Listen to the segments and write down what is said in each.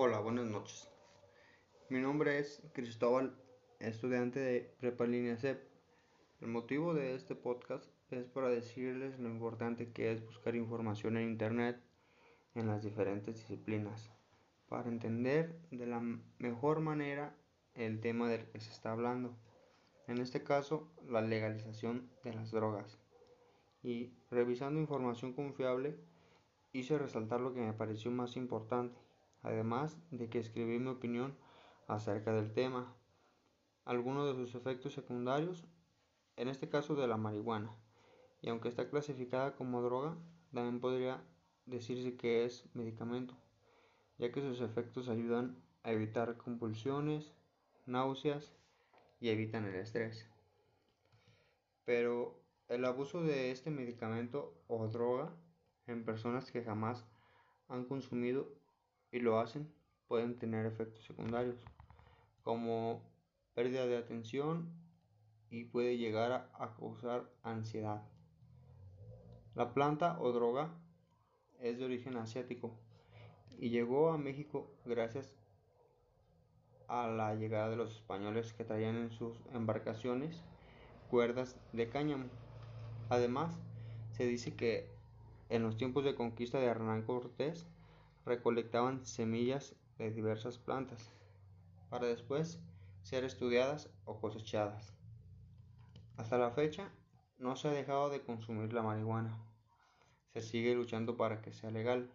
Hola, buenas noches. Mi nombre es Cristóbal, estudiante de Prepa Línea CEP. El motivo de este podcast es para decirles lo importante que es buscar información en Internet en las diferentes disciplinas para entender de la mejor manera el tema del que se está hablando. En este caso, la legalización de las drogas. Y revisando información confiable, hice resaltar lo que me pareció más importante, además de que escribí mi opinión acerca del tema, algunos de sus efectos secundarios, en este caso de la marihuana, y aunque está clasificada como droga, también podría decirse que es medicamento, ya que sus efectos ayudan a evitar compulsiones, náuseas y evitan el estrés. Pero el abuso de este medicamento o droga en personas que jamás han consumido y lo hacen pueden tener efectos secundarios como pérdida de atención y puede llegar a, causar ansiedad. La planta o droga es de origen asiático y llegó a México gracias a la llegada de los españoles que traían en sus embarcaciones cuerdas de cáñamo. Además, se dice que en los tiempos de conquista de Hernán Cortés recolectaban semillas de diversas plantas para después ser estudiadas o cosechadas. Hasta la fecha no se ha dejado de consumir la marihuana. Se sigue luchando para que sea legal.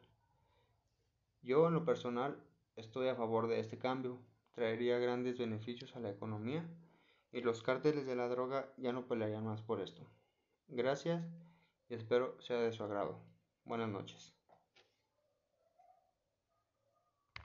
Yo en lo personal estoy a favor de este cambio. Traería grandes beneficios a la economía y los cárteles de la droga ya no pelearían más por esto. Gracias y espero sea de su agrado. Buenas noches.